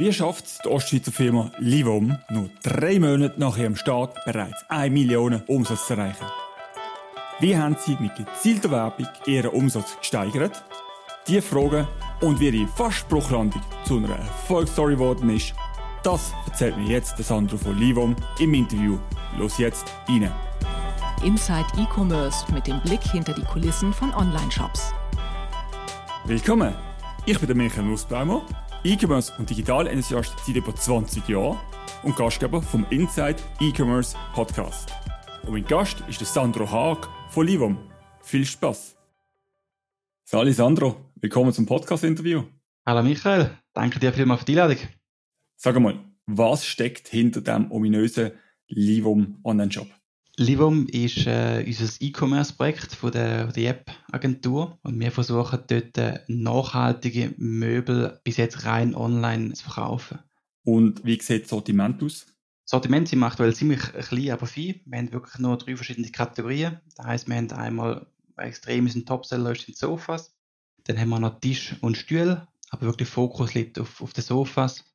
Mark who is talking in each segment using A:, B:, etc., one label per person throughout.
A: Wie schafft es die Ostschweizer Firma Livom, nur drei Monate nach ihrem Start bereits 1 Million Umsatz zu erreichen? Wie haben sie mit gezielter Werbung ihren Umsatz gesteigert? Diese Fragen und wie ihre Fastspruchlandung zu einer Erfolgsstory geworden ist, das erzählt mir jetzt der Sandro von Livom im Interview. Los jetzt rein!
B: Inside E-Commerce mit dem Blick hinter die Kulissen von Online-Shops.
A: Willkommen! Ich bin der Michael Nussbaumer E-Commerce und Digital-Enthusiast seit über 20 Jahren und Gastgeber vom Inside E-Commerce Podcast. Und mein Gast ist der Sandro Haag von Livom. Viel Spaß! Sali Sandro, willkommen zum Podcast-Interview.
C: Hallo Michael, danke dir vielmals für die Einladung.
A: Sag mal, was steckt hinter dem ominösen Livom Online-Shop?
C: Livum ist äh, unser E-Commerce-Projekt von der, der App-Agentur und wir versuchen dort äh, nachhaltige Möbel bis jetzt rein online zu verkaufen.
A: Und wie sieht das Sortiment aus?
C: Das Sortiment sind aktuell ziemlich klein, aber viel. Wir haben wirklich nur drei verschiedene Kategorien. Das heisst, wir haben einmal extrem sind Topseller sind Sofas. Dann haben wir noch Tisch und Stühle, aber wirklich Fokus liegt auf, auf den Sofas.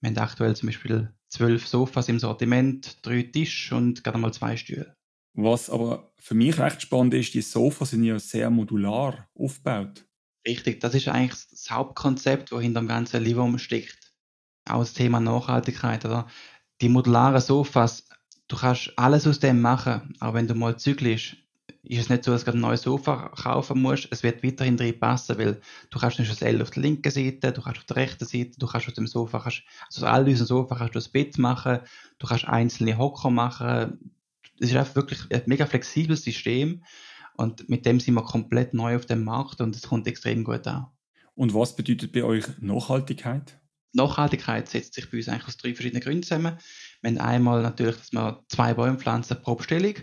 C: Wir haben aktuell zum Beispiel zwölf Sofas im Sortiment, drei Tische und gerade mal zwei Stühle.
A: Was aber für mich recht spannend ist, die Sofas sind ja sehr modular aufgebaut.
C: Richtig, das ist eigentlich das Hauptkonzept, das hinter dem ganzen Livum steckt. Auch das Thema Nachhaltigkeit. Oder? Die modularen Sofas, du kannst alles aus dem machen, aber wenn du mal zyklisch ist es nicht so, dass du ein neues Sofa kaufen musst. Es wird weiterhin drin passen, weil du kannst nicht das L auf der linken Seite, du kannst auf der rechten Seite, du kannst aus dem Sofa, kannst, also aus all diesen Sofa kannst du das Bett machen, du kannst einzelne Hocker machen. Es ist einfach wirklich ein mega flexibles System und mit dem sind wir komplett neu auf dem Markt und es kommt extrem gut an.
A: Und was bedeutet bei euch Nachhaltigkeit?
C: Nachhaltigkeit setzt sich bei uns eigentlich aus drei verschiedenen Gründen zusammen. Wir haben einmal natürlich, dass wir zwei Bäume pflanzen pro Bestellung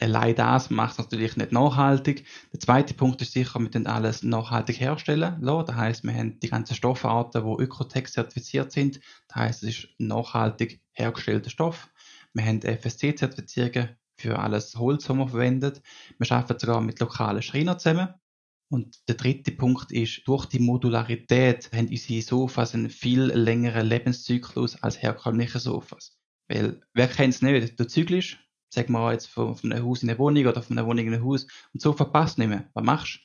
C: allein das macht es natürlich nicht nachhaltig. Der zweite Punkt ist sicher, wir können alles nachhaltig herstellen lassen. Das heißt, wir haben die ganzen Stoffarten, die Ökotech zertifiziert sind. Das heißt, es ist nachhaltig hergestellter Stoff. Wir haben FSC-Zertifizierungen für alles Holz, das wir verwendet. Wir arbeiten sogar mit lokalen Schreinern zusammen. Und der dritte Punkt ist, durch die Modularität haben unsere Sofas einen viel längeren Lebenszyklus als herkömmliche Sofas. Weil, wer kennt es nicht? Du zyklisch, sagen wir jetzt von, von einem Haus in eine Wohnung oder von einer Wohnung in ein Haus und so verpasst nicht mehr. Was machst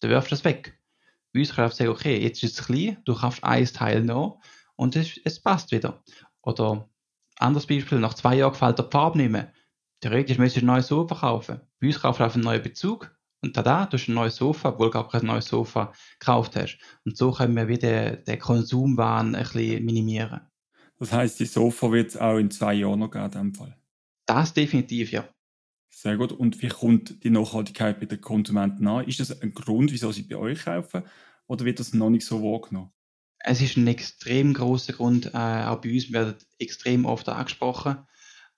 C: du? Du wirfst das weg. Bei uns kannst du sagen, okay, jetzt ist es klein, du kaufst ein Teil noch und es, es passt wieder. Oder anderes Beispiel, nach zwei Jahren gefällt dir die Farbe nicht mehr. Theoretisch müsstest du ein neues Sofa kaufen. Bei uns kaufst du auf einen neuen Bezug und tada, du hast ein neues Sofa, obwohl du gar kein neues Sofa gekauft hast. Und so können wir wieder den Konsumwahn ein bisschen minimieren.
A: Das heißt, die Sofa wird es auch in zwei Jahren noch geben, in dem Fall?
C: Das definitiv, ja.
A: Sehr gut. Und wie kommt die Nachhaltigkeit bei den Konsumenten an? Ist das ein Grund, wieso sie bei euch kaufen? Oder wird das noch nicht so wahrgenommen?
C: Es ist ein extrem großer Grund. Äh, auch bei uns werden extrem oft angesprochen.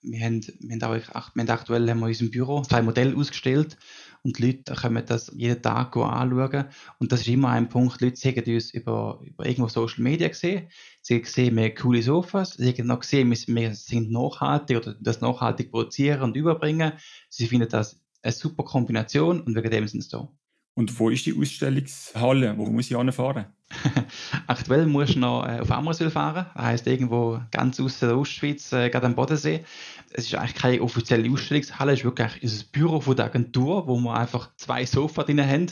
C: Wir haben, wir haben, auch, wir haben aktuell haben wir in unserem Büro zwei Modelle ausgestellt und die Leute können das jeden Tag anschauen. Und das ist immer ein Punkt, die Leute sehen uns über, über irgendwo Social Media gesehen, sie sehen wir coole Sofas, sie haben noch gesehen, wir sind nachhaltig oder das nachhaltig produzieren und überbringen. Sie finden das eine super Kombination und wegen dem sind sie da.
A: Und wo ist die Ausstellungshalle? Wo muss ich anfahren?
C: Aktuell muss du noch äh, auf Ammerswil fahren. Das heisst, irgendwo ganz aus der Ostschweiz, äh, gerade am Bodensee. Es ist eigentlich keine offizielle Ausstellungshalle, es ist wirklich ein Büro von der Agentur, wo wir einfach zwei Sofas drin haben,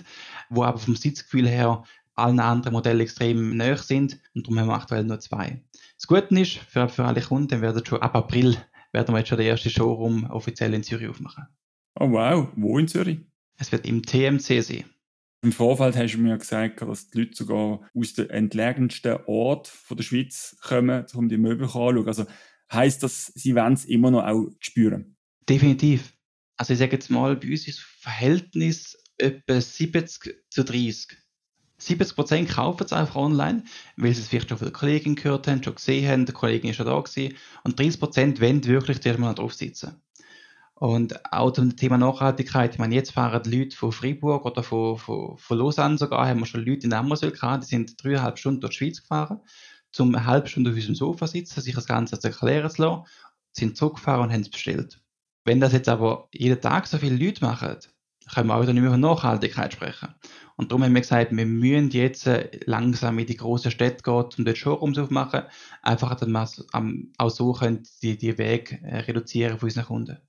C: wo aber vom Sitzgefühl her allen anderen Modellen extrem näher sind und darum haben wir aktuell nur zwei. Das Gute ist, für, für alle Kunden werden schon ab April werden wir jetzt schon den ersten Showroom offiziell in Zürich aufmachen.
A: Oh wow, wo in Zürich?
C: Es wird im TMC sein.
A: Im Vorfeld hast du mir gesagt, dass die Leute sogar aus den entlegensten Orten der Schweiz kommen, um die Möbel anzuschauen. Also heisst das, sie wollen es immer noch auch spüren?
C: Definitiv. Also ich sage jetzt mal, bei uns ist das Verhältnis etwa 70 zu 30. 70 Prozent kaufen es einfach online, weil sie es vielleicht schon von der Kollegin gehört haben, schon gesehen haben, der Kollegin ist schon da gewesen. Und 30 Prozent wollen wirklich zuerst mal drauf sitzen. Und auch zum Thema Nachhaltigkeit, ich meine, jetzt fahren die Leute von Freiburg oder von, von, von Lausanne sogar, haben wir schon Leute in Ammerswil gehabt, die sind dreieinhalb Stunden durch die Schweiz gefahren, zum eine halbe Stunde auf unserem Sofa sitzen, sich das Ganze zu erklären zu lassen, sind zurückgefahren und haben es bestellt. Wenn das jetzt aber jeden Tag so viele Leute machen, können wir auch wieder nicht mehr von Nachhaltigkeit sprechen. Und darum haben wir gesagt, wir müssen jetzt äh, langsam in die großen Städte gehen, um dort Showrooms aufmachen, einfach, dass wir auch so können die, die Wege äh, reduzieren von unseren Kunden.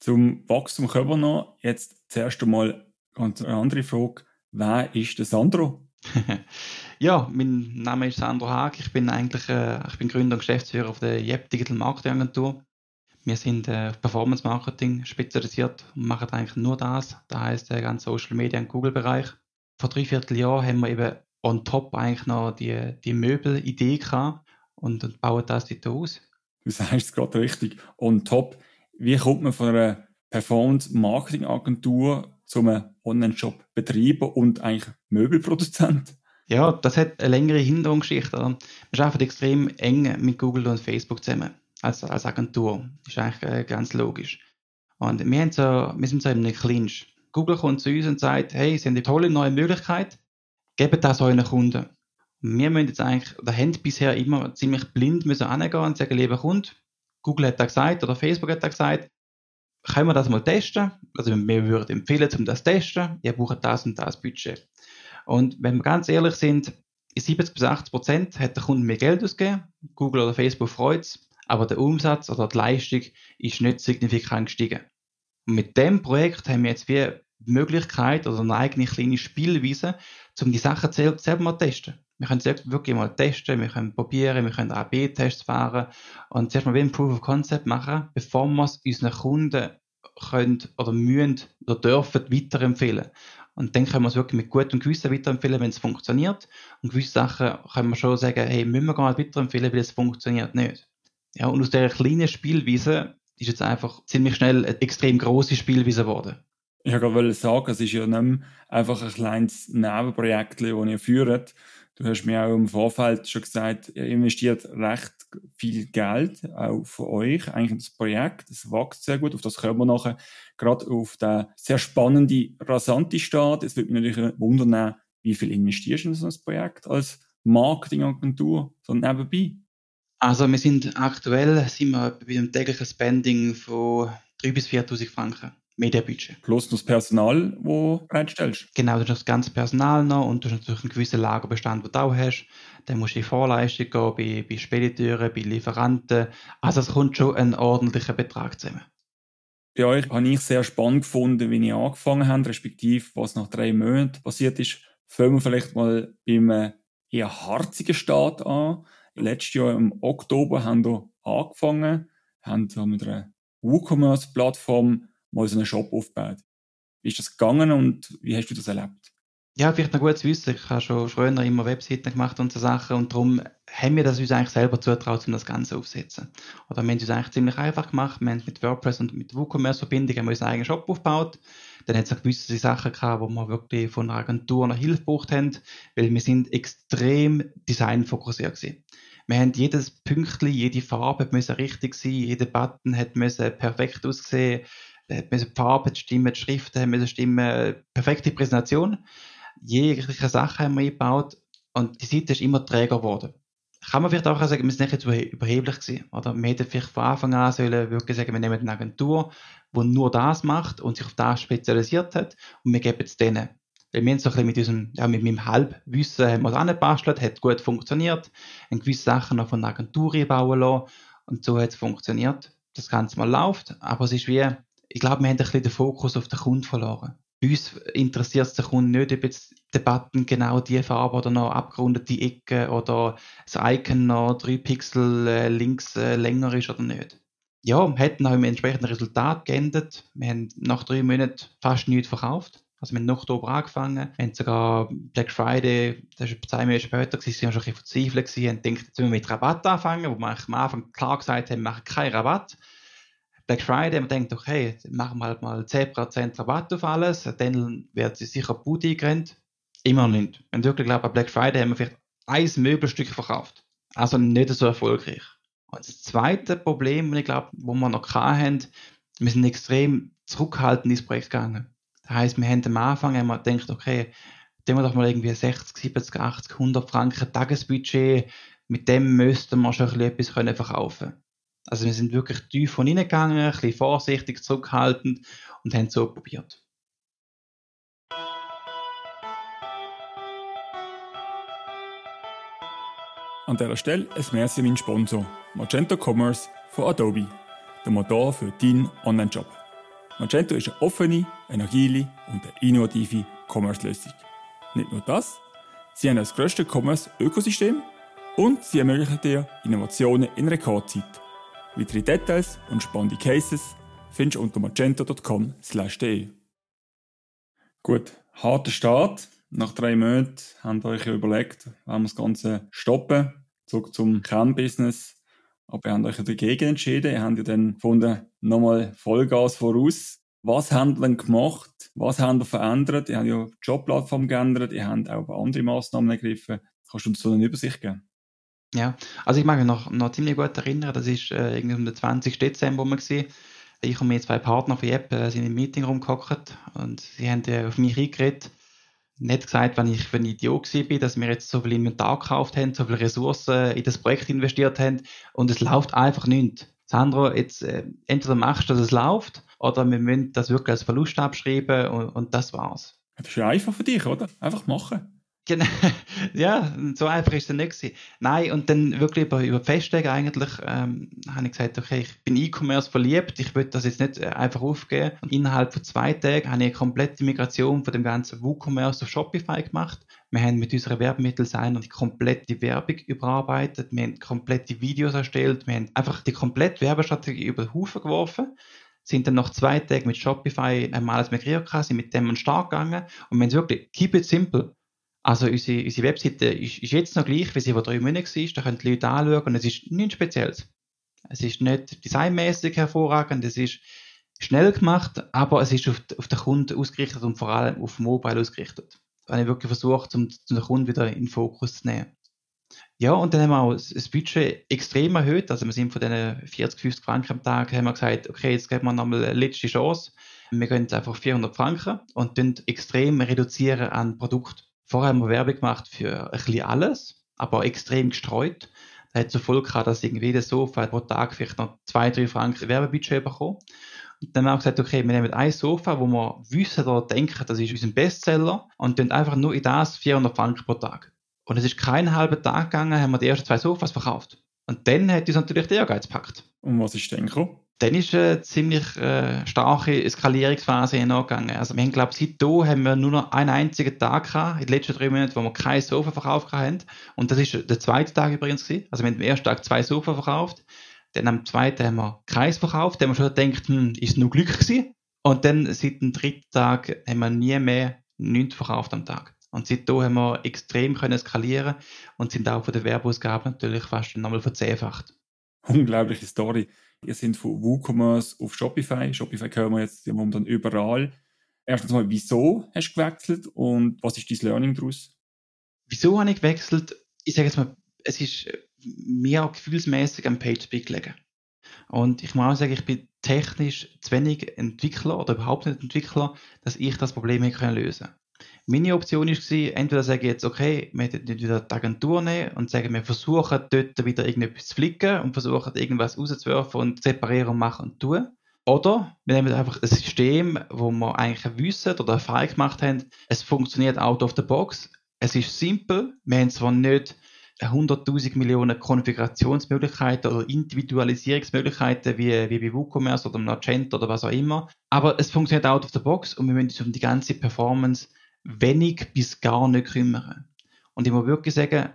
A: Zum Wachstum kommen wir noch. Jetzt zuerst einmal ganz eine andere Frage. Wer ist der Sandro?
C: ja, mein Name ist Sandro Haag. Ich bin eigentlich äh, ich bin Gründer und Geschäftsführer der JEP Digital Marketing Agentur. Wir sind äh, auf Performance Marketing spezialisiert und machen eigentlich nur das. Das heißt, der ganze Social Media und Google Bereich. Vor drei Vierteljahren haben wir eben on top eigentlich noch die, die Möbelidee gehabt und, und bauen das dort aus.
A: Du sagst es gerade richtig. On top. Wie kommt man von einer Performance Marketing Agentur zu einem Online-Shop Betreiber und eigentlich Möbelproduzent?
C: Ja, das hat eine längere Hintergrundgeschichte. Wir arbeiten extrem eng mit Google und Facebook zusammen als, als Agentur. Das ist eigentlich äh, ganz logisch. Und wir, haben so, wir sind so in einem Clinch. Google kommt zu uns und sagt, hey, Sie haben eine tolle neue Möglichkeit, gebt das euren Kunden. Und wir müssen jetzt eigentlich, oder haben bisher immer ziemlich blind müssen angehen und sagen, lieber Kunde, Google hat da gesagt oder Facebook hat da gesagt, können wir das mal testen? Also wir würden empfehlen, um das zu testen. Ihr braucht das und das Budget. Und wenn wir ganz ehrlich sind, in 70 bis 80 Prozent hat der Kunde mehr Geld ausgegeben. Google oder Facebook freut es aber der Umsatz oder die Leistung ist nicht signifikant gestiegen. Und mit dem Projekt haben wir jetzt wie Möglichkeit oder eine eigene kleine Spielweise, um die Sachen selber mal zu testen. Wir können selbst wirklich mal testen, wir können probieren, wir können AB-Tests fahren und zuerst mal ein Proof of Concept machen, bevor wir es unseren Kunden können oder müssen oder dürfen weiterempfehlen. Und dann können wir es wirklich mit gutem Gewissen weiterempfehlen, wenn es funktioniert. Und gewisse Sachen können wir schon sagen, hey, müssen wir gar nicht weiterempfehlen, weil es funktioniert nicht. Ja, und aus dieser kleinen Spielweise ist jetzt einfach ziemlich schnell eine extrem große Spielweise geworden.
A: Ich wollte sagen, es ist ja nicht einfach ein kleines Nebenprojekt, das ihr führt. Du hast mir auch im Vorfeld schon gesagt, ihr investiert recht viel Geld auch von euch, eigentlich in das Projekt. Es wächst sehr gut, auf das kommen wir nachher. Gerade auf den sehr spannenden, rasante Start. Es würde mich natürlich wundern, wie viel investierst du in so ein Projekt als Marketingagentur, so nebenbei?
C: Also wir sind aktuell sind wir bei einem täglichen Spending von 3.000 bis 4.000 Franken. Medienbudget.
A: Plus das Personal, das du reinstellst.
C: Genau, du hast das ganze Personal noch und du hast natürlich einen gewissen Lagerbestand, den du auch hast. Dann musst du in Vorleistung gehen bei, bei Spediteuren, bei Lieferanten. Also es kommt schon ein ordentlicher Betrag zusammen.
A: Bei euch habe ich sehr spannend gefunden, wie ihr angefangen habt, respektive was nach drei Monaten passiert ist. Fangen wir vielleicht mal beim eher harzigen Start an letztes Jahr im Oktober haben wir angefangen, haben mit einer WooCommerce-Plattform mal so einen Shop aufgebaut. Wie ist das gegangen und wie hast du das erlebt?
C: Ja, vielleicht noch gut zu wissen. Ich habe schon früher immer Webseiten gemacht und so Sachen und darum haben wir das uns eigentlich selber zutraut, um das Ganze aufzusetzen. Oder wir haben es eigentlich ziemlich einfach gemacht. Wir haben mit WordPress und mit WooCommerce-Verbindung unseren eigenen Shop aufgebaut. Dann hat es auch gewisse Sachen gehabt, wo wir wirklich von einer Agentur noch Hilfe gebraucht haben, weil wir sind extrem designfokussiert gewesen. Wir haben jedes Pünktchen, jede Farbe müssen richtig sein, jeder Button hat müssen perfekt aussehen, müssen die Farbe stimmen, die Schriften müssen stimmen, perfekte Präsentation. Jegliche Sachen haben wir eingebaut und die Seite ist immer träger geworden. Kann man vielleicht auch sagen, wir sind nicht überheblich gewesen, oder? Wir hätten vielleicht von Anfang an sollen wirklich sagen, wir nehmen eine Agentur, die nur das macht und sich auf das spezialisiert hat und wir geben es denen. Weil wir haben so ein mit unserem, ja, mit meinem Halbwissen haben wir es angebastelt, hat gut funktioniert, haben gewisse Sachen noch von der Agentur bauen lassen und so hat es funktioniert. Das Ganze mal läuft, aber es ist wie, ich glaube, wir haben ein bisschen den Fokus auf den Kunden verloren. Bei uns interessiert es den Kunden nicht, ob jetzt der Button genau die Farbe oder noch abgerundete Ecke oder das Icon noch drei Pixel äh, links äh, länger ist oder nicht. Ja, wir hätten auch im entsprechenden Resultat geendet. Wir haben nach drei Monaten fast nichts verkauft. Also wir haben noch Oktober angefangen, wir haben sogar Black Friday, das war zwei Monate später, gewesen, waren schon ein bisschen verzweifelt und gedacht, jetzt müssen wir mit Rabatt anfangen, wo wir am Anfang klar gesagt haben, wir machen keinen Rabatt. Black Friday, man denkt, okay, machen wir halt mal 10% Rabatt auf alles, dann wird sie sicher gut eingerennt. Immer nicht. Und wirklich glaube, bei Black Friday haben wir vielleicht ein Möbelstück verkauft. Also nicht so erfolgreich. Und das zweite Problem, ich glaube, wo wir noch hatten, wir sind extrem zurückhaltend ins Projekt gegangen. Das heisst, wir haben am Anfang haben wir gedacht, okay, nehmen wir doch mal irgendwie 60, 70, 80, 100 Franken Tagesbudget, mit dem müssten wir schon etwas können verkaufen also wir sind wirklich tief von innen gegangen, ein bisschen vorsichtig, zurückhaltend und haben es so probiert.
A: An dieser Stelle ein Merci an meinen Sponsor, Magento Commerce von Adobe, der Motor für deinen Online-Job. Magento ist eine offene, eine agile und eine innovative Commerce-Lösung. Nicht nur das, sie haben das grösste Commerce-Ökosystem und sie ermöglichen dir Innovationen in Rekordzeit Weitere Details und spannende Cases findest du unter magento.com/de. Gut, harter Start. Nach drei Monaten habt ihr euch überlegt, wollen wir das Ganze stoppen, zurück zum Kernbusiness. Aber ihr habt euch dagegen entschieden. Ihr habt ja dann gefunden, nochmal Vollgas voraus. Was habt ihr denn gemacht? Was habt ihr verändert? Ihr habt ja die Jobplattform geändert. Ihr habt auch andere Massnahmen ergriffen. Kannst du uns so eine Übersicht geben?
C: Ja, also ich mag mich noch, noch ziemlich gut erinnern. Das ist äh, irgendwie um den 20. Dezember rum gewesen. Ich und meine zwei Partner von Jepp äh, sind im Meeting rumgehockt und sie haben äh, auf mich eingeredet nicht gesagt, wenn ich für ein Idiot war, dass wir jetzt so viel Inventar gekauft haben, so viele Ressourcen in das Projekt investiert haben und es läuft einfach nicht. Sandro, jetzt äh, entweder machst du, dass es läuft, oder wir müssen das wirklich als Verlust abschreiben und, und das war's.
A: Das ist ja einfach für dich, oder? Einfach machen.
C: Genau. ja, so einfach ist es nicht. Nein, und dann wirklich über, über Festtage eigentlich ähm, habe ich gesagt, okay, ich bin E-Commerce verliebt, ich will das jetzt nicht äh, einfach aufgeben. Und innerhalb von zwei Tagen habe ich eine komplette Migration von dem ganzen WooCommerce auf Shopify gemacht. Wir haben mit unserer Werbemittelseiner die komplette Werbung überarbeitet, wir haben komplette Videos erstellt, wir haben einfach die komplette Werbestrategie über den Haufen geworfen sind dann nach zwei Tagen mit Shopify einmal als migriert, sind mit dem stark gegangen und wir haben wirklich keep it simple. Also unsere, unsere Webseite ist, ist, jetzt noch gleich, wie sie vor drei Monaten war. Da können die Leute anschauen es ist nichts Spezielles. Es ist nicht designmäßig hervorragend, es ist schnell gemacht, aber es ist auf, auf den Kunden ausgerichtet und vor allem auf Mobile ausgerichtet. Da habe ich wirklich versucht, um, um den Kunden wieder in den Fokus zu nehmen. Ja, und dann haben wir auch das Budget extrem erhöht. Also wir sind von diesen 40, 50 Franken am Tag, haben wir gesagt, okay, jetzt geben wir nochmal eine letzte Chance. Wir gehen jetzt einfach 400 Franken und dann extrem reduzieren an Produkt. Vorher haben wir Werbung gemacht für ein bisschen alles, aber extrem gestreut. Da hat zur Folge gehabt, dass irgendwie jedes Sofa pro Tag vielleicht noch zwei, drei Franken Werbebudget bekommen. Und dann haben wir gesagt, okay, wir nehmen ein Sofa, wo wir wissen oder denken, das ist unser Bestseller und dann einfach nur in das 400 Franken pro Tag. Und es ist keinen halben Tag gegangen, haben wir die ersten zwei Sofas verkauft. Und dann hat uns natürlich der Ehrgeiz gepackt.
A: Und was ist denn gekommen?
C: Dann ist eine ziemlich äh, starke Eskalierungsphase hingegangen. Also wir haben, glaube ich, seitdem haben wir nur noch einen einzigen Tag gehabt, in den letzten drei Monaten, wo wir kein Sofa verkauft haben. Und das ist der zweite Tag übrigens gewesen. Also wir haben am ersten Tag zwei Sofa verkauft. Dann am zweiten haben wir keins verkauft. Dann haben wir schon gedacht, hm, ist nur Glück gewesen. Und dann seit dem dritten Tag haben wir nie mehr nichts verkauft am Tag. Und seitdem haben wir extrem können skalieren und sind auch von der Werbeausgabe natürlich fast nochmal verzehnfacht.
A: Unglaubliche Story. Ihr sind von WooCommerce auf Shopify. Shopify hören wir jetzt momentan überall. Erstens mal, wieso hast du gewechselt und was ist dein Learning daraus?
C: Wieso habe ich gewechselt? Ich sage jetzt mal, es ist mir auch gefühlsmäßig am PageSpeak gelegen. Und ich muss auch sagen, ich bin technisch zu wenig Entwickler oder überhaupt nicht Entwickler, dass ich das Problem hier lösen kann. Meine Option war, entweder sage ich jetzt, okay, wir hätten wieder die Agentur nehmen und sagen, wir versuchen dort wieder irgendetwas zu flicken und versuchen irgendwas rauszuwerfen und separieren und machen und tun. Oder wir nehmen einfach ein System, wo wir eigentlich wissen oder Erfahrung gemacht haben, es funktioniert out of the box. Es ist simpel. Wir haben zwar nicht 100.000 Millionen Konfigurationsmöglichkeiten oder Individualisierungsmöglichkeiten wie, wie bei WooCommerce oder Magento oder was auch immer. Aber es funktioniert out of the box und wir müssen uns um die ganze Performance wenig bis gar nicht kümmern. Und ich muss wirklich sagen,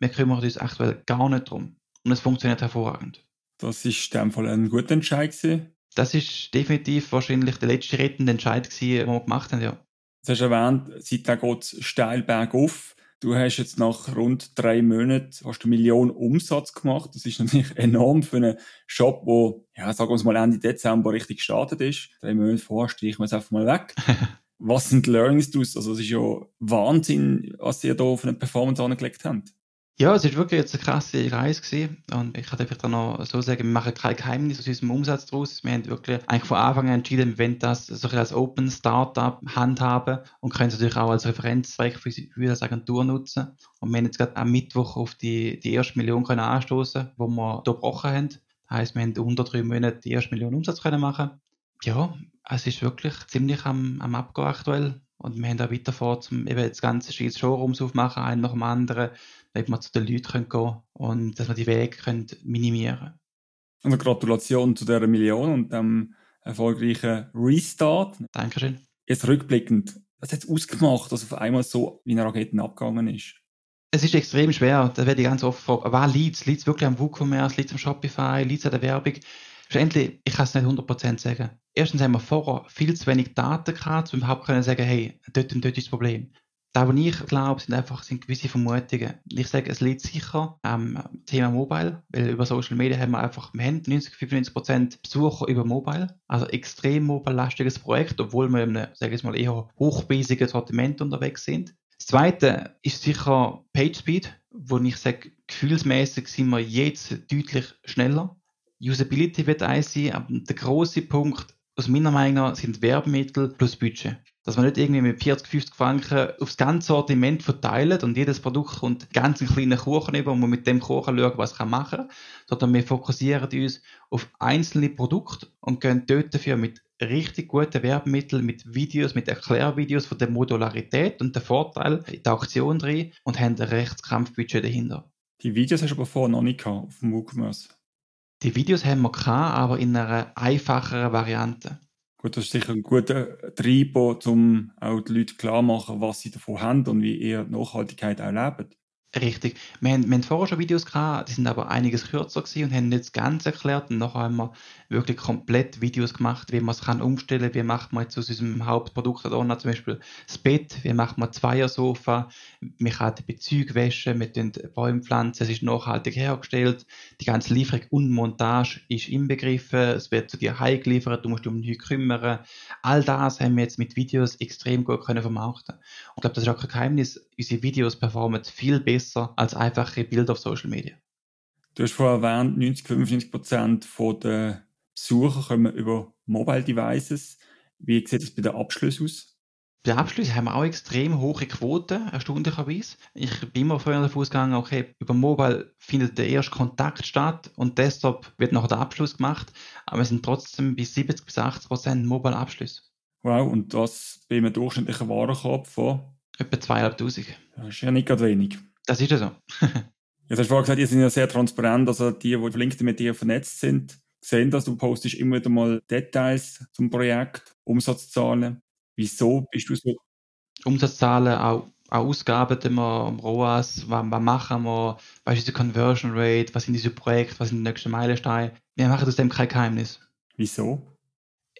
C: wir kümmern uns aktuell gar nicht drum. Und es funktioniert hervorragend.
A: Das ist in dem Fall ein guter Entscheid gewesen.
C: Das ist definitiv wahrscheinlich der letzte rettende Entscheid gewesen, den wir gemacht haben, ja.
A: Du hast erwähnt, seitdem geht es steil bergauf. Du hast jetzt nach rund drei Monaten hast du Millionen Umsatz gemacht. Das ist natürlich enorm für einen Shop, wo, ja, sagen wir mal Ende Dezember richtig gestartet ist. Drei Monate vorher streichen wir es einfach mal weg. was sind Learnings daraus? Also es ist ja Wahnsinn, was ihr da auf eine Performance angelegt habt.
C: Ja, es ist wirklich jetzt eine krasse Reise gewesen. Und ich kann einfach dann noch so sagen, wir machen kein Geheimnis aus unserem Umsatz daraus. Wir haben wirklich eigentlich von Anfang an entschieden, wir wollen das so als Open Startup handhaben und können es natürlich auch als Referenzprojekt für, das Agentur nutzen. Und wir haben jetzt gerade am Mittwoch auf die, die erste Million können anstoßen, wo wir hier gebrochen haben. Das heisst, wir haben unter drei Monaten die erste Million Umsatz können machen. Ja, es ist wirklich ziemlich am, am Abgehen aktuell. Und wir haben da weiter vor, zum eben das ganze Scheiß Showrooms aufmachen, einen nach dem anderen. damit wir zu den Leuten gehen können und dass wir die Wege können minimieren können.
A: Also Gratulation zu dieser Million und dem erfolgreichen Restart.
C: Dankeschön.
A: Jetzt rückblickend, was hat es ausgemacht, dass auf einmal so wie eine Rakete abgegangen ist?
C: Es ist extrem schwer, da werde ich ganz oft fragen, was liegt Liegt es wirklich am WooCommerce, liegt es am Shopify, liegt es an der Werbung? Schlussendlich, ich kann es nicht 100% sagen. Erstens haben wir vorher viel zu wenig Daten gehabt, um überhaupt können sagen, hey, dort und dort ist das Problem. Da, was ich glaube, sind einfach sind gewisse Vermutungen. Ich sage, es liegt sicher am Thema Mobile, weil über Social Media haben wir einfach, wir haben 90, 95% Besucher über Mobile. Also extrem mobile-lastiges Projekt, obwohl wir in einem, sage ich mal, eher hochpreisigen Sortiment unterwegs sind. Das zweite ist sicher PageSpeed, wo ich sage, gefühlsmäßig sind wir jetzt deutlich schneller. Usability wird eins sein, aber der große Punkt aus meiner Meinung nach sind Werbemittel plus Budget. Dass man nicht irgendwie mit 40, 50 Franken aufs ganze Sortiment verteilt und jedes Produkt kommt ganz einen kleinen Kuchen über und man mit dem Kuchen schaut, was man machen kann, sondern wir fokussieren uns auf einzelne Produkte und gehen dort dafür mit richtig guten Werbemitteln, mit Videos, mit Erklärvideos von der Modularität und der Vorteil in der Aktion drin und haben ein Rechtskampfbudget dahinter.
A: Die Videos hast du aber vorher noch nicht gehabt auf dem WooCommerce.
C: Die Videos haben wir gehabt, aber in einer einfacheren Variante.
A: Gut, das ist sicher ein guter Treiber, um auch die Leute klar machen, was sie davon haben und wie ihr Nachhaltigkeit auch lebt.
C: Richtig. Wir haben, wir haben vorher schon Videos gehabt, die sind aber einiges kürzer gewesen und haben nicht das Ganze erklärt. Und nachher haben wir wirklich komplett Videos gemacht, wie man es kann umstellen, wie macht man jetzt aus unserem Hauptprodukt da zum Beispiel das Bett, wie macht man Zweiersofa, man kann die Bezüge waschen, wir tun Bäume pflanzen, es ist nachhaltig hergestellt, die ganze Lieferung und Montage ist inbegriffen, es wird zu dir heimgeliefert, du musst dich um nichts kümmern. All das haben wir jetzt mit Videos extrem gut können vermarkten. Und ich glaube, das ist auch kein Geheimnis, unsere Videos performen viel besser als einfache Bilder auf Social Media.
A: Du hast vorhin erwähnt, 90, 95 Prozent der Besucher kommen über Mobile Devices. Wie sieht das bei den Abschlüssen aus?
C: Bei den Abschlüssen haben wir auch extrem hohe Quoten, erstaunlicherweise. Ich bin immer vorher davon ausgegangen, okay, über Mobile findet der erste Kontakt statt und desktop wird noch der Abschluss gemacht, aber es sind trotzdem bis 70 bis 80 Prozent Mobile Abschlüsse.
A: Wow, und das bei einem durchschnittlichen Warenkorb von?
C: Etwa 2500.
A: Das ist ja nicht gerade wenig.
C: Das ist ja so.
A: Jetzt hast du vorhin gesagt, ihr seid ja sehr transparent, also die, die verlinkt mit dir vernetzt sind, sehen das, du postest immer wieder mal Details zum Projekt, Umsatzzahlen. Wieso bist du so?
C: Umsatzzahlen, auch, auch Ausgaben, die wir am ROAS, was, was machen wir, was ist die Conversion Rate, was sind diese Projekte, was sind die nächsten Meilensteine. Wir machen aus dem kein Geheimnis.
A: Wieso?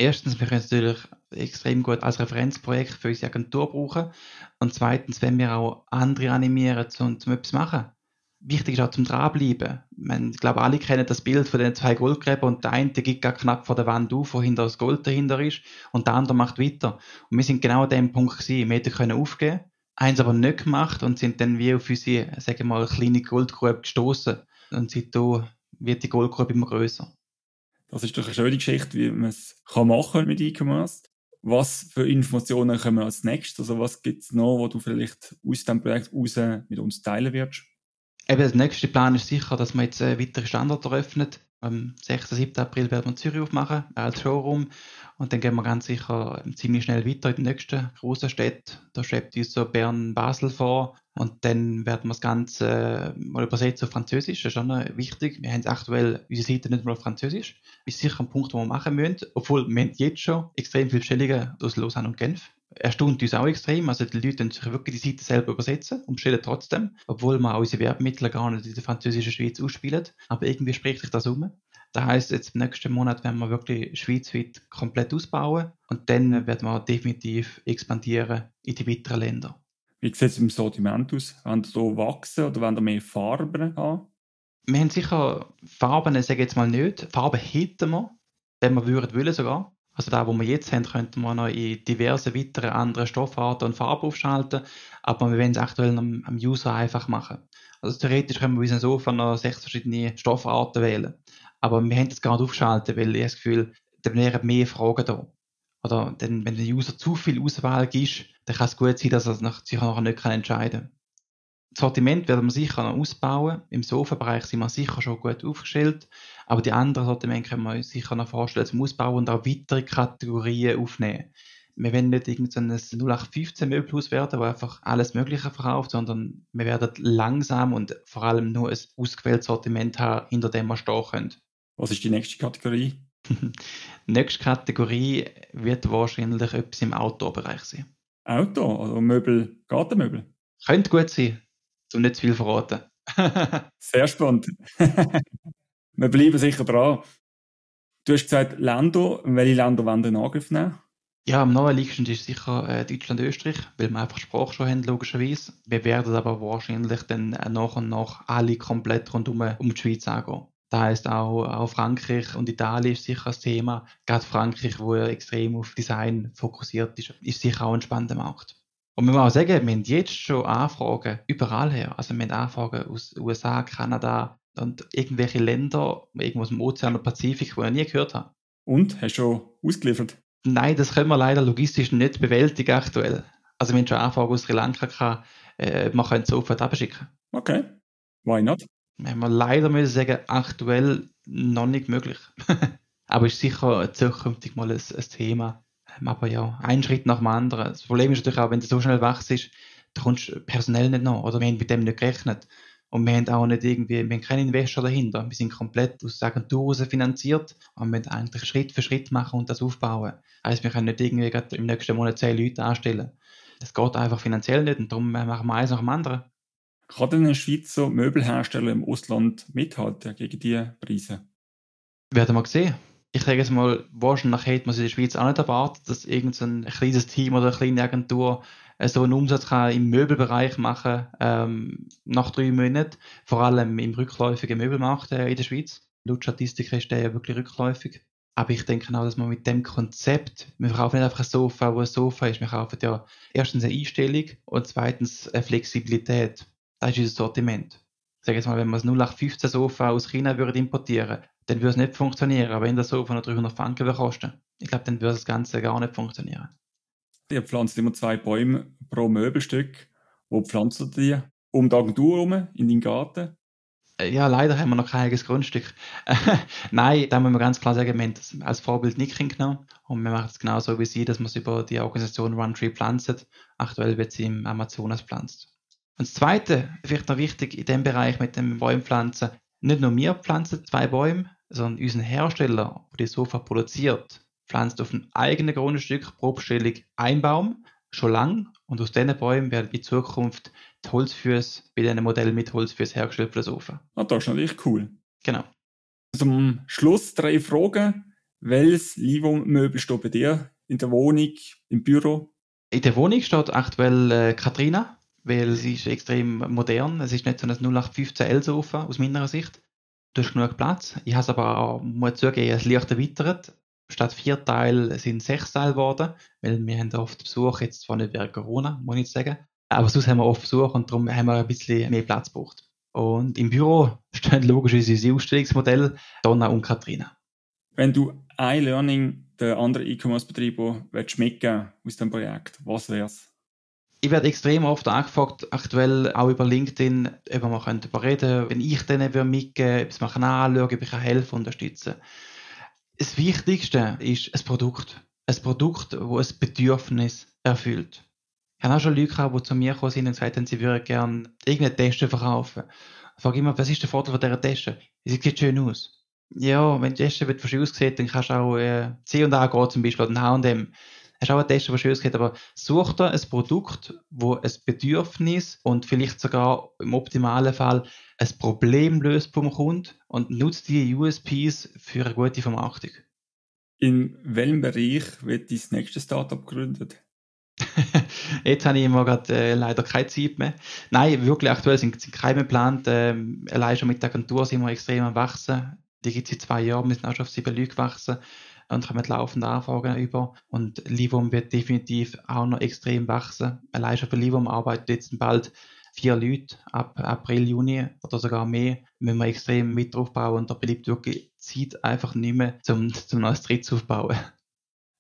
C: Erstens, wir können es natürlich extrem gut als Referenzprojekt für unsere Agentur brauchen. Und zweitens, wenn wir auch andere animieren, um, um etwas machen. Wichtig ist auch zum Dranbleiben. Ich glaube, alle kennen das Bild von den zwei Goldgräbern und der eine geht gar knapp vor der Wand auf, wo hinter das Gold dahinter ist und der andere macht weiter. Und wir sind genau an dem Punkt gewesen. Wir hätten können aufgeben, eins aber nicht gemacht und sind dann wie auf unsere, sagen wir mal, kleine Goldgrube gestoßen. Und seitdem wird die Goldgrube immer größer.
A: Das ist doch eine schöne Geschichte, wie man es machen kann mit E-Commerce. Was für Informationen kommen als nächstes? Also was gibt es noch, wo du vielleicht aus diesem Projekt raus mit uns teilen wirst?
C: Eben, der nächste Plan ist sicher, dass man jetzt äh, weitere Standorte eröffnet. Am 6. 7. April werden wir Zürich aufmachen, als Showroom. Und dann gehen wir ganz sicher ziemlich schnell weiter in die nächsten großen Städte. Da schreibt uns so Bern, Basel vor. Und dann werden wir das Ganze mal übersetzen auf Französisch. Das ist schon wichtig. Wir haben aktuell unsere Seite nicht mal auf Französisch. Das ist sicher ein Punkt, den wir machen müssen. Obwohl wir jetzt schon extrem viele Bestellungen aus Lausanne und Genf. Erstaunt uns auch extrem. Also die Leute sich wirklich die Seite selber übersetzen und bestellen trotzdem. Obwohl wir auch unsere Werbemittel gar nicht in der französischen Schweiz ausspielen. Aber irgendwie spricht sich das um. Das heißt, jetzt im nächsten Monat werden wir wirklich schweizweit komplett ausbauen und dann werden wir definitiv expandieren in die weiteren Länder.
A: Wie sieht es im Sortiment aus? Wollen ihr so wachsen oder wollen ihr mehr Farben haben?
C: Wir haben sicher Farben, ich sage jetzt mal nicht. Farben hätten wir, wenn wir würden wollen sogar. Also da, wo wir jetzt haben, könnten wir noch in diverse weitere andere Stoffarten und Farben aufschalten, aber wir wollen es aktuell am, am User einfach machen. Also theoretisch können wir unserem Sofa noch sechs verschiedene Stoffarten wählen. Aber wir haben das gerade aufgeschaltet, weil ich das Gefühl, da wären mehr Fragen da. Oder denn, wenn der User zu viel Auswahl gibt, dann kann es gut sein, dass er sich nachher nicht entscheiden kann. Das Sortiment werden wir sicher noch ausbauen. Im Sofabereich sind wir sicher schon gut aufgestellt. Aber die anderen Sortimente können wir uns sicher noch vorstellen zum Ausbauen und auch weitere Kategorien aufnehmen. Wir wollen nicht irgendein 0815 Möbelhaus werden, wo einfach alles Mögliche verkauft, sondern wir werden langsam und vor allem nur ein ausgewähltes Sortiment haben, hinter dem wir stehen können.
A: Was ist die nächste Kategorie?
C: die nächste Kategorie wird wahrscheinlich etwas im Outdoor-Bereich sein.
A: Auto, also Möbel, Gartenmöbel?
C: Könnte gut sein, um nicht zu viel verraten.
A: Sehr spannend. Wir bleiben sicher dran. Du hast gesagt, Länder. Welche Länder wollen in Angriff nehmen?
C: Ja, am naheliegendsten ist sicher äh, Deutschland, Österreich, weil wir einfach Sprache schon haben, logischerweise. Wir werden aber wahrscheinlich dann nach und nach alle komplett rundum um die Schweiz angehen. Das heisst auch, auch Frankreich und Italien ist sicher ein Thema. Gerade Frankreich, wo ja extrem auf Design fokussiert ist, ist sicher auch ein spannender Markt. Und wir müssen auch sagen, wir haben jetzt schon Anfragen überall her. Also wir haben Anfragen aus USA, Kanada und irgendwelche Länder, irgendwo aus dem Ozean und Pazifik, wo ich nie gehört habe.
A: Und? Hast du schon ausgeliefert?
C: Nein, das können wir leider logistisch nicht bewältigen aktuell. Also wir haben schon Anfragen aus Sri Lanka gehabt, äh, man könnte sofort abschicken.
A: Okay, why not?
C: haben wir leider müssen sagen, aktuell noch nicht möglich. Aber ist sicher zukünftig mal ein, ein, Thema. Aber ja, ein Schritt nach dem anderen. Das Problem ist natürlich auch, wenn du so schnell wachst, da kommst du personell nicht noch. Oder wir haben mit dem nicht gerechnet. Und wir haben auch nicht irgendwie, wir haben keinen Investor dahinter. Wir sind komplett aus der Agentur finanziert und wir müssen eigentlich Schritt für Schritt machen und das aufbauen. Heißt, wir können nicht irgendwie im nächsten Monat zehn Leute anstellen. Das geht einfach finanziell nicht und darum machen wir eins nach dem anderen.
A: Kann denn ein Schweizer Möbelhersteller im Ausland mithalten gegen diese Preise?
C: Werden wir sehen. Ich sage jetzt mal, wahrscheinlich hätte man es in der Schweiz auch nicht erwartet, dass irgendein kleines Team oder eine kleine Agentur äh, so einen Umsatz kann im Möbelbereich machen ähm, nach drei Monaten, vor allem im rückläufigen Möbelmarkt äh, in der Schweiz. Laut Statistik ist der ja wirklich rückläufig. Aber ich denke auch, dass man mit dem Konzept, wir kaufen nicht einfach ein Sofa, wo ein Sofa ist, wir kaufen ja erstens eine Einstellung und zweitens eine Flexibilität. Das ist unser Sortiment. Ich sage jetzt mal, wenn wir das 0815 Sofa aus China würde importieren, dann würde es nicht funktionieren. Aber wenn das Sofa noch 300 Franken würde kosten, ich glaube, dann würde das Ganze gar nicht funktionieren.
A: Ihr pflanzt immer zwei Bäume pro Möbelstück. Wo pflanzt ihr die? Um die Agentur herum, in den Garten?
C: Äh, ja, leider haben wir noch kein eigenes Grundstück. Nein, da muss man ganz klar sagen, wir haben das als Vorbild nicht genommen und wir machen es genauso wie Sie, dass man es über die Organisation One Tree pflanzt. Aktuell wird sie im Amazonas pflanzt. Und das Zweite, vielleicht noch wichtig in dem Bereich mit dem Bäumpflanzen, nicht nur wir pflanzen zwei Bäume, sondern unser Hersteller, der die Sofa produziert, pflanzt auf einem eigenen Grundstück pro Bestellung ein Baum, schon lang, und aus diesen Bäumen werden in Zukunft die Holzfüße bei diesen Modellen mit Holzfüße hergestellt für das Sofa.
A: Ah, das ist natürlich cool.
C: Genau.
A: Zum Schluss drei Fragen. Welches Livon-Möbel steht bei dir in der Wohnung, im Büro?
C: In der Wohnung steht aktuell äh, Katrina weil es ist extrem modern. Es ist nicht so ein 0815L-Sofa aus meiner Sicht. Du hast genug Platz. Ich habe es aber auch, muss zugeben, es leicht erweitert. Statt vier Teile sind sechs Teile geworden, weil wir haben oft Besuch, jetzt zwar nicht während Corona, muss ich sagen, aber sonst haben wir oft Besuch und darum haben wir ein bisschen mehr Platz gebraucht. Und im Büro stehen logischerweise unsere Ausstellungsmodelle Donna und Katrina.
A: Wenn du ein Learning der anderen E-Commerce-Betriebe mitgeben aus dem Projekt, was wäre es?
C: Ich werde extrem oft angefragt, aktuell auch über LinkedIn, ob wir mal darüber reden wenn ich denen mitgeben ob sie mal anschauen, ob ich helfen unterstützen Das Wichtigste ist ein Produkt. Ein Produkt, das ein Bedürfnis erfüllt. Ich habe auch schon Leute gehabt, die zu mir gekommen sind und gesagt haben, sie würden gerne irgendeine Tasche verkaufen. Ich frage immer, was ist der Vorteil von dieser Tasche? Sie sieht schön aus. Ja, wenn die Tasche schön aussieht, dann kannst du auch äh, C&A gehen zum Beispiel oder H&M hast auch einen Test, der schön geht, aber such dir ein Produkt, wo ein Bedürfnis und vielleicht sogar im optimalen Fall ein Problem löst vom Kunden und nutzt die USPs für eine gute Vermarktung.
A: In welchem Bereich wird dein nächstes Startup gegründet?
C: Jetzt habe ich immer gerade äh, leider keine Zeit mehr. Nein, wirklich aktuell sind, sind keine geplant. Ähm, allein schon mit der Agentur sind wir extrem am Wachsen. Die gibt es in zwei Jahren, wir sind auch schon auf sieben Leute gewachsen und kommen laufend Anfragen über. Und Livum wird definitiv auch noch extrem wachsen. Allein schon für Livum arbeitet jetzt bald vier Leute ab April, Juni oder sogar mehr, müssen wir extrem mit draufbauen und da bleibt wirklich Zeit einfach nicht mehr, zum, zum neues Tritt aufbauen.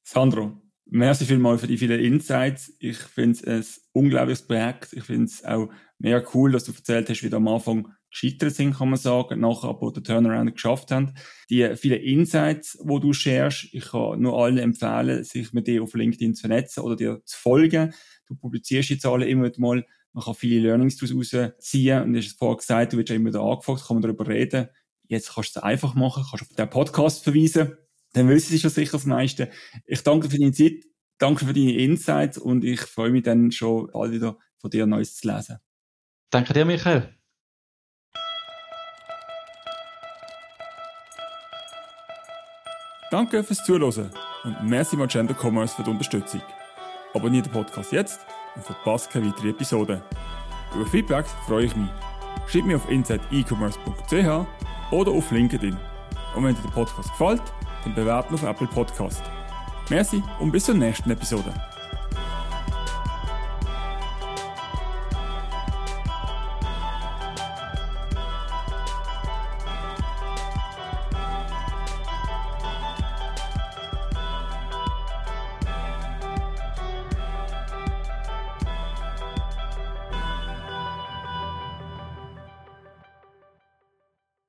A: Sandro, merci vielmals für die vielen Insights. Ich finde es ein unglaubliches Projekt. Ich finde es auch mega cool, dass du erzählt hast, wie du am Anfang gescheitert sind, kann man sagen, nachher aber den Turnaround geschafft haben. Die vielen Insights, wo du sharest, ich kann nur allen empfehlen, sich mit dir auf LinkedIn zu vernetzen oder dir zu folgen. Du publizierst jetzt alle immer mal, man kann viele Learnings daraus ziehen und du hast vorher gesagt, du wirst ja immer da angefragt, kann man darüber reden. Jetzt kannst du es einfach machen, kannst auf den Podcast verweisen, dann wissen sie schon sicher das meiste. Ich danke für deine Zeit, danke für deine Insights und ich freue mich dann schon bald wieder von dir Neues zu lesen.
C: Danke dir, Michael.
A: Danke fürs Zuhören und merci Magenta Commerce für die Unterstützung. Abonniert den Podcast jetzt und verpasst keine weitere Episode. Über Feedback freue ich mich. Schreib mir auf insideecommerce.ch oder auf LinkedIn. Und wenn dir der Podcast gefällt, dann bewerten auf Apple Podcast. Merci und bis zur nächsten Episode.